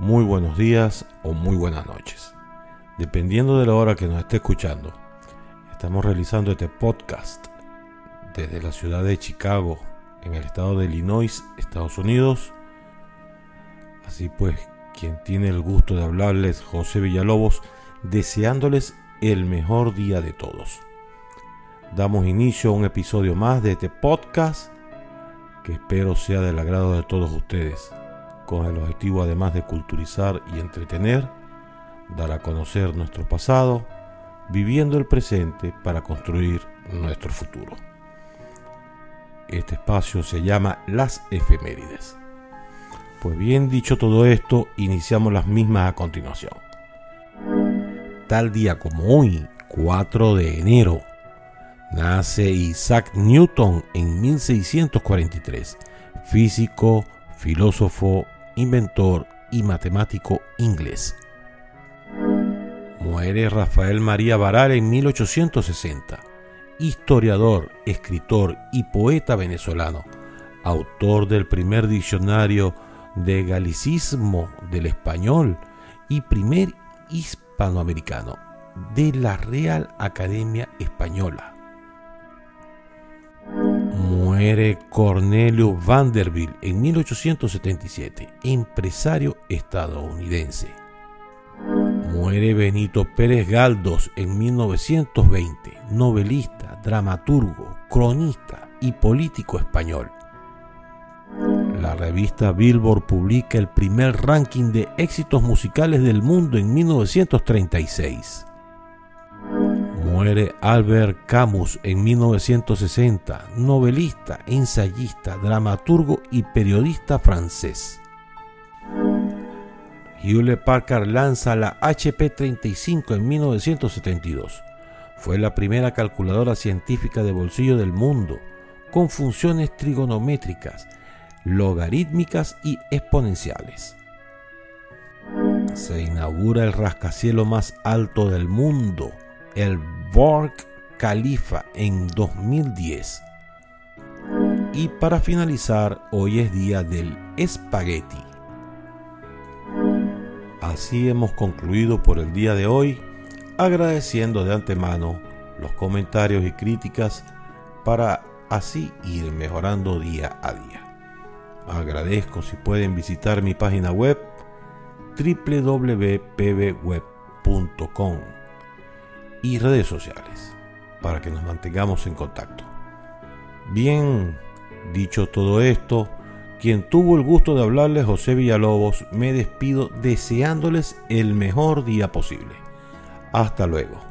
muy buenos días o muy buenas noches. Dependiendo de la hora que nos esté escuchando, estamos realizando este podcast desde la ciudad de Chicago, en el estado de Illinois, Estados Unidos. Así pues, quien tiene el gusto de hablarles, José Villalobos, deseándoles el mejor día de todos. Damos inicio a un episodio más de este podcast que espero sea del agrado de todos ustedes, con el objetivo además de culturizar y entretener, dar a conocer nuestro pasado, viviendo el presente para construir nuestro futuro. Este espacio se llama Las Efemérides. Pues bien dicho todo esto, iniciamos las mismas a continuación. Tal día como hoy, 4 de enero, nace Isaac Newton en 1643, físico, filósofo, inventor y matemático inglés. Muere Rafael María Baral en 1860, historiador, escritor y poeta venezolano, autor del primer diccionario de galicismo del español y primer hispanoamericano de la Real Academia Española. Muere Cornelio Vanderbilt en 1877, empresario estadounidense. Muere Benito Pérez Galdós en 1920, novelista, dramaturgo, cronista y político español. La revista Billboard publica el primer ranking de éxitos musicales del mundo en 1936. Muere Albert Camus en 1960, novelista, ensayista, dramaturgo y periodista francés. Hewlett Packard lanza la HP-35 en 1972. Fue la primera calculadora científica de bolsillo del mundo, con funciones trigonométricas, logarítmicas y exponenciales. Se inaugura el rascacielos más alto del mundo, el Burj Khalifa, en 2010. Y para finalizar, hoy es día del espagueti. Así hemos concluido por el día de hoy, agradeciendo de antemano los comentarios y críticas para así ir mejorando día a día. Agradezco si pueden visitar mi página web www.pbweb.com y redes sociales para que nos mantengamos en contacto. Bien, dicho todo esto, quien tuvo el gusto de hablarles, José Villalobos, me despido deseándoles el mejor día posible. Hasta luego.